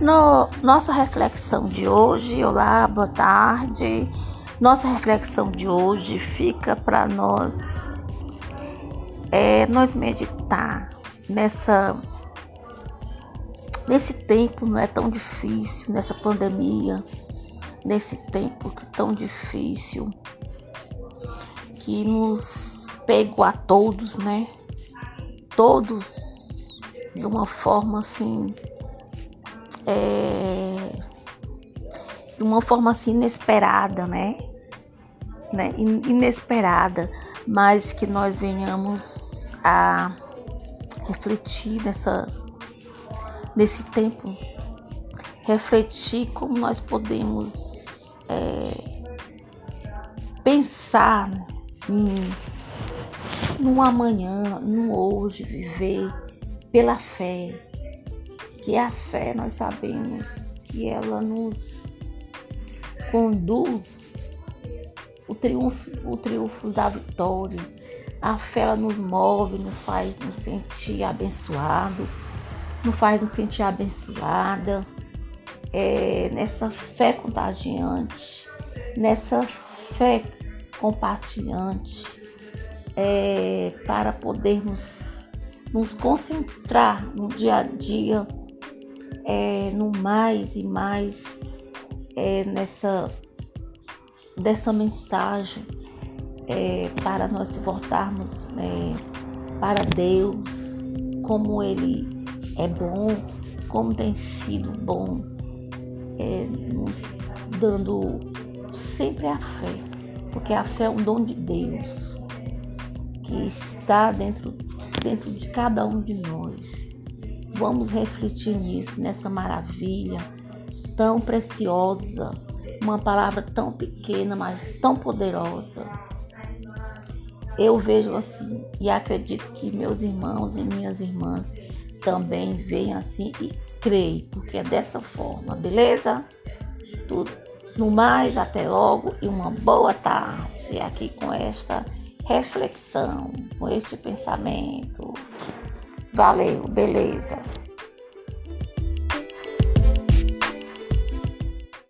No, nossa reflexão de hoje, olá, boa tarde. Nossa reflexão de hoje fica para nós é nós meditar nessa nesse tempo não é tão difícil, nessa pandemia, nesse tempo tão difícil que nos pegou a todos, né? Todos de uma forma assim é, de uma forma assim inesperada, né? né? Inesperada, mas que nós venhamos a refletir nessa, nesse tempo, refletir como nós podemos é, pensar em, no amanhã, no hoje, viver pela fé, que a fé nós sabemos que ela nos conduz o triunfo, o triunfo da vitória. A fé ela nos move, nos faz nos sentir abençoado, nos faz nos sentir abençoada. É, nessa fé contagiante, nessa fé compartilhante, é, para podermos nos concentrar no dia a dia é, no mais e mais é, nessa dessa mensagem é, para nós voltarmos é, para Deus, como Ele é bom, como tem sido bom, é, nos dando sempre a fé, porque a fé é um dom de Deus que está dentro, dentro de cada um de nós. Vamos refletir nisso, nessa maravilha tão preciosa, uma palavra tão pequena, mas tão poderosa. Eu vejo assim e acredito que meus irmãos e minhas irmãs também veem assim e creem, porque é dessa forma, beleza? Tudo no mais, até logo e uma boa tarde aqui com esta reflexão, com este pensamento. Valeu, beleza.